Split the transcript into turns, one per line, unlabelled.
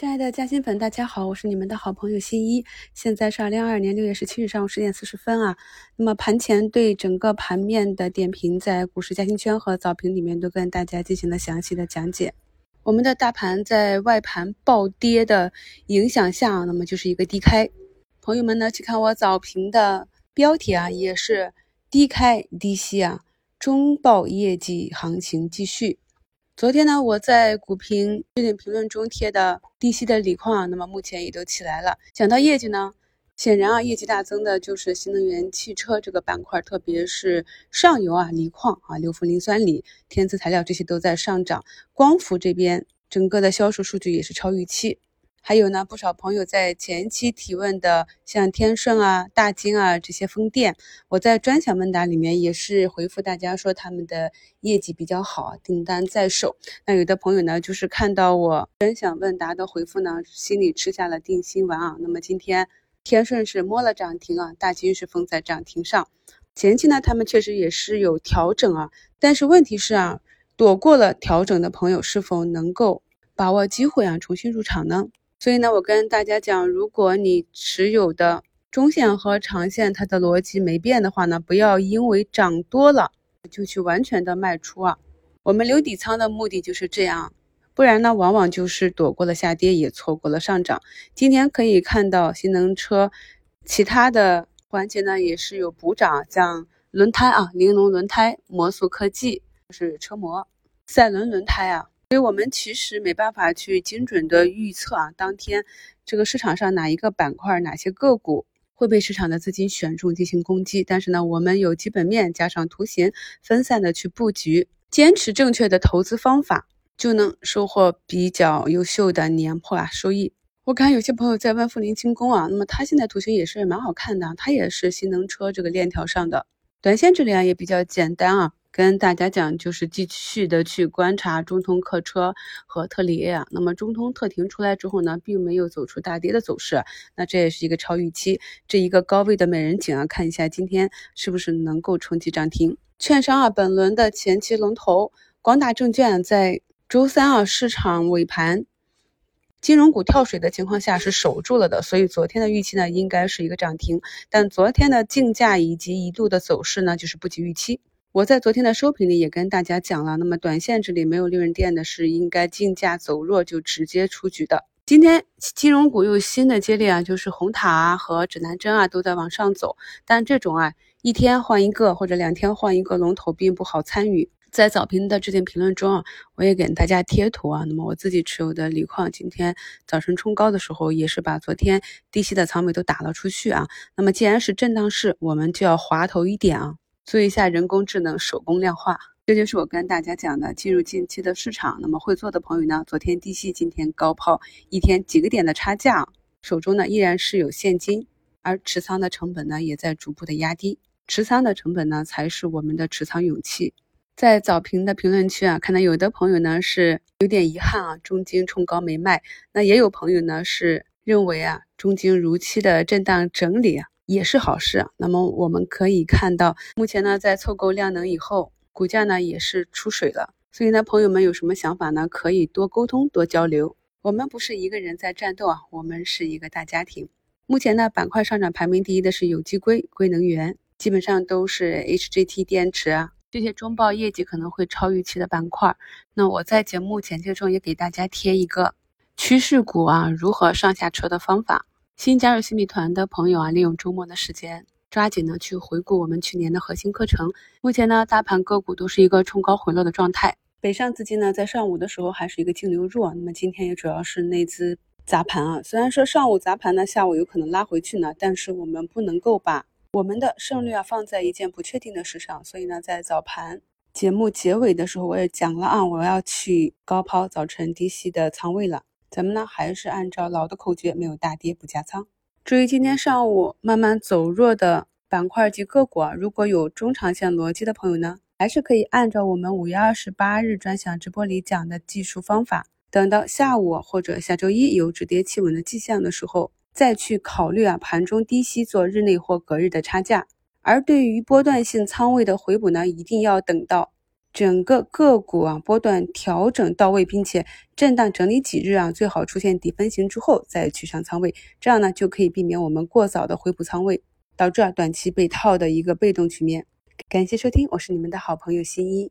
亲爱的嘉兴粉，大家好，我是你们的好朋友新一。现在是二零二二年六月十七日上午十点四十分啊。那么盘前对整个盘面的点评，在股市嘉兴圈和早评里面都跟大家进行了详细的讲解。我们的大盘在外盘暴跌的影响下，那么就是一个低开。朋友们呢，去看我早评的标题啊，也是低开低吸啊，中报业绩行情继续。昨天呢，我在股评热点评论中贴的低吸的锂矿，那么目前也都起来了。讲到业绩呢，显然啊，业绩大增的就是新能源汽车这个板块，特别是上游啊，锂矿啊，硫氟磷酸锂、天赐材料这些都在上涨。光伏这边整个的销售数据也是超预期。还有呢，不少朋友在前期提问的，像天顺啊、大金啊这些风电，我在专享问答里面也是回复大家说他们的业绩比较好，订单在手。那有的朋友呢，就是看到我专享问答的回复呢，心里吃下了定心丸啊。那么今天天顺是摸了涨停啊，大金是封在涨停上。前期呢，他们确实也是有调整啊，但是问题是啊，躲过了调整的朋友是否能够把握机会啊，重新入场呢？所以呢，我跟大家讲，如果你持有的中线和长线它的逻辑没变的话呢，不要因为涨多了就去完全的卖出啊。我们留底仓的目的就是这样，不然呢，往往就是躲过了下跌，也错过了上涨。今天可以看到新能车其他的环节呢也是有补涨，像轮胎啊，玲珑轮胎、摩速科技是车模，赛轮轮胎啊。所以我们其实没办法去精准的预测啊，当天这个市场上哪一个板块、哪些个股会被市场的资金选中进行攻击。但是呢，我们有基本面加上图形，分散的去布局，坚持正确的投资方法，就能收获比较优秀的年化收益。我看有些朋友在万富临轻工啊，那么它现在图形也是蛮好看的，它也是新能车这个链条上的，短线这里啊也比较简单啊。跟大家讲，就是继续的去观察中通客车和特里 A 啊。那么中通特停出来之后呢，并没有走出大跌的走势，那这也是一个超预期。这一个高位的美人颈啊，看一下今天是不是能够冲击涨停。券商啊，本轮的前期龙头光大证券在周三啊市场尾盘金融股跳水的情况下是守住了的，所以昨天的预期呢应该是一个涨停。但昨天的竞价以及一度的走势呢，就是不及预期。我在昨天的收评里也跟大家讲了，那么短线这里没有利润垫的是应该竞价走弱就直接出局的。今天金融股有新的接力啊，就是红塔啊和指南针啊都在往上走，但这种啊一天换一个或者两天换一个龙头并不好参与。在早评的置顶评论中啊，我也给大家贴图啊，那么我自己持有的锂矿今天早晨冲高的时候，也是把昨天低吸的仓位都打了出去啊。那么既然是震荡市，我们就要滑头一点啊。做一下人工智能手工量化，这就是我跟大家讲的进入近期的市场。那么会做的朋友呢，昨天低吸，今天高抛，一天几个点的差价，手中呢依然是有现金，而持仓的成本呢也在逐步的压低。持仓的成本呢才是我们的持仓勇气。在早评的评论区啊，看到有的朋友呢是有点遗憾啊，中金冲高没卖。那也有朋友呢是认为啊，中金如期的震荡整理啊。也是好事。那么我们可以看到，目前呢，在凑够量能以后，股价呢也是出水了。所以呢，朋友们有什么想法呢？可以多沟通、多交流。我们不是一个人在战斗啊，我们是一个大家庭。目前呢，板块上涨排名第一的是有机硅、硅能源，基本上都是 HJT 电池啊这些中报业绩可能会超预期的板块。那我在节目简介中也给大家贴一个趋势股啊如何上下车的方法。新加入新米团的朋友啊，利用周末的时间，抓紧呢去回顾我们去年的核心课程。目前呢，大盘个股都是一个冲高回落的状态。北上资金呢，在上午的时候还是一个净流入啊，那么今天也主要是内资砸盘啊。虽然说上午砸盘呢，下午有可能拉回去呢，但是我们不能够把我们的胜率啊放在一件不确定的事上。所以呢，在早盘节目结尾的时候，我也讲了啊，我要去高抛早晨低吸的仓位了。咱们呢还是按照老的口诀，没有大跌不加仓。至于今天上午慢慢走弱的板块及个股啊，如果有中长线逻辑的朋友呢，还是可以按照我们五月二十八日专享直播里讲的技术方法，等到下午或者下周一有止跌企稳的迹象的时候，再去考虑啊盘中低吸做日内或隔日的差价。而对于波段性仓位的回补呢，一定要等到整个个股啊波段调整到位，并且震荡整理几日啊，最好出现底分型之后再去上仓位，这样呢就可以避免我们过早的回补仓位，导致啊短期被套的一个被动局面。感谢收听，我是你们的好朋友新一。